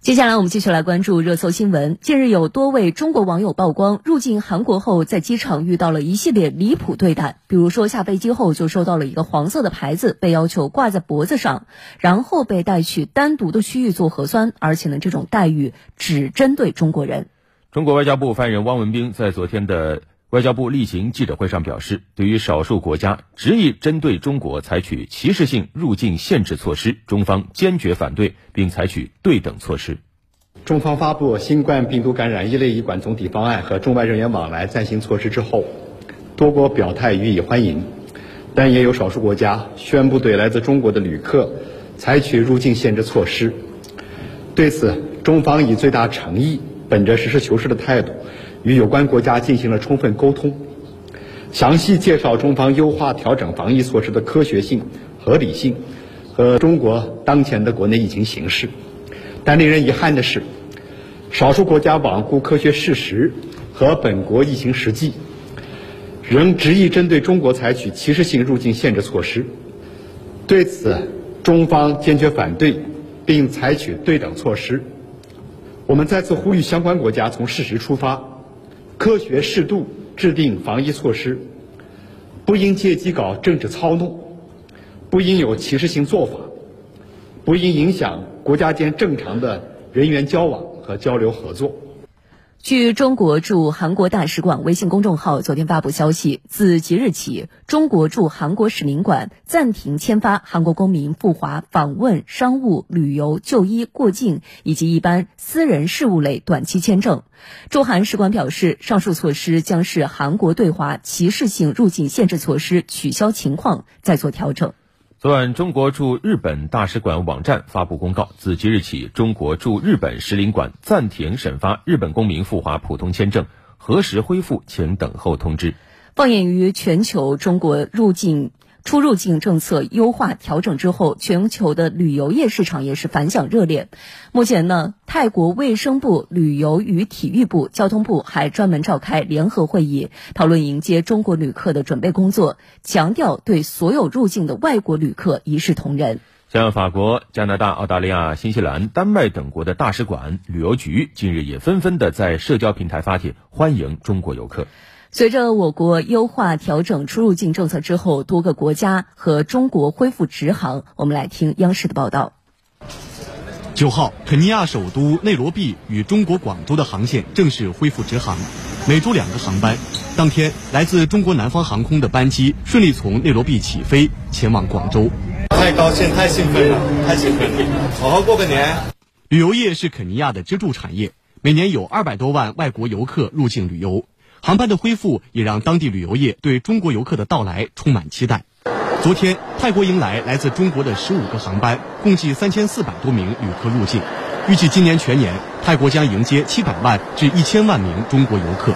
接下来我们继续来关注热搜新闻。近日有多位中国网友曝光，入境韩国后在机场遇到了一系列离谱对待，比如说下飞机后就收到了一个黄色的牌子，被要求挂在脖子上，然后被带去单独的区域做核酸，而且呢这种待遇只针对中国人。中国外交部发言人汪文斌在昨天的外交部例行记者会上表示，对于少数国家执意针对中国采取歧视性入境限制措施，中方坚决反对，并采取对等措施。中方发布新冠病毒感染一类医管总体方案和中外人员往来暂行措施之后，多国表态予以欢迎，但也有少数国家宣布对来自中国的旅客采取入境限制措施。对此，中方以最大诚意。本着实事求是的态度，与有关国家进行了充分沟通，详细介绍中方优化调整防疫措施的科学性、合理性和中国当前的国内疫情形势。但令人遗憾的是，少数国家罔顾科学事实和本国疫情实际，仍执意针对中国采取歧视性入境限制措施。对此，中方坚决反对，并采取对等措施。我们再次呼吁相关国家从事实出发，科学适度制定防疫措施，不应借机搞政治操弄，不应有歧视性做法，不应影响国家间正常的人员交往和交流合作。据中国驻韩国大使馆微信公众号昨天发布消息，自即日起，中国驻韩国使领馆暂停签发韩国公民赴华访问、商务、旅游、就医、过境以及一般私人事务类短期签证。驻韩使馆表示，上述措施将是韩国对华歧视性入境限制措施取消情况再做调整。昨晚，中国驻日本大使馆网站发布公告，自即日起，中国驻日本使领馆暂停审发日本公民赴华普通签证，何时恢复，请等候通知。放眼于全球，中国入境。出入境政策优化调整之后，全球的旅游业市场也是反响热烈。目前呢，泰国卫生部、旅游与体育部、交通部还专门召开联合会议，讨论迎接中国旅客的准备工作，强调对所有入境的外国旅客一视同仁。像法国、加拿大、澳大利亚、新西兰、丹麦等国的大使馆、旅游局近日也纷纷的在社交平台发帖欢迎中国游客。随着我国优化调整出入境政策之后，多个国家和中国恢复直航。我们来听央视的报道。九号，肯尼亚首都内罗毕与中国广州的航线正式恢复直航，每周两个航班。当天，来自中国南方航空的班机顺利从内罗毕起飞，前往广州。太高兴，太兴奋了，太兴奋了！好好过个年。旅游业是肯尼亚的支柱产业，每年有二百多万外国游客入境旅游。航班的恢复也让当地旅游业对中国游客的到来充满期待。昨天，泰国迎来来自中国的十五个航班，共计三千四百多名旅客入境。预计今年全年，泰国将迎接七百万至一千万名中国游客。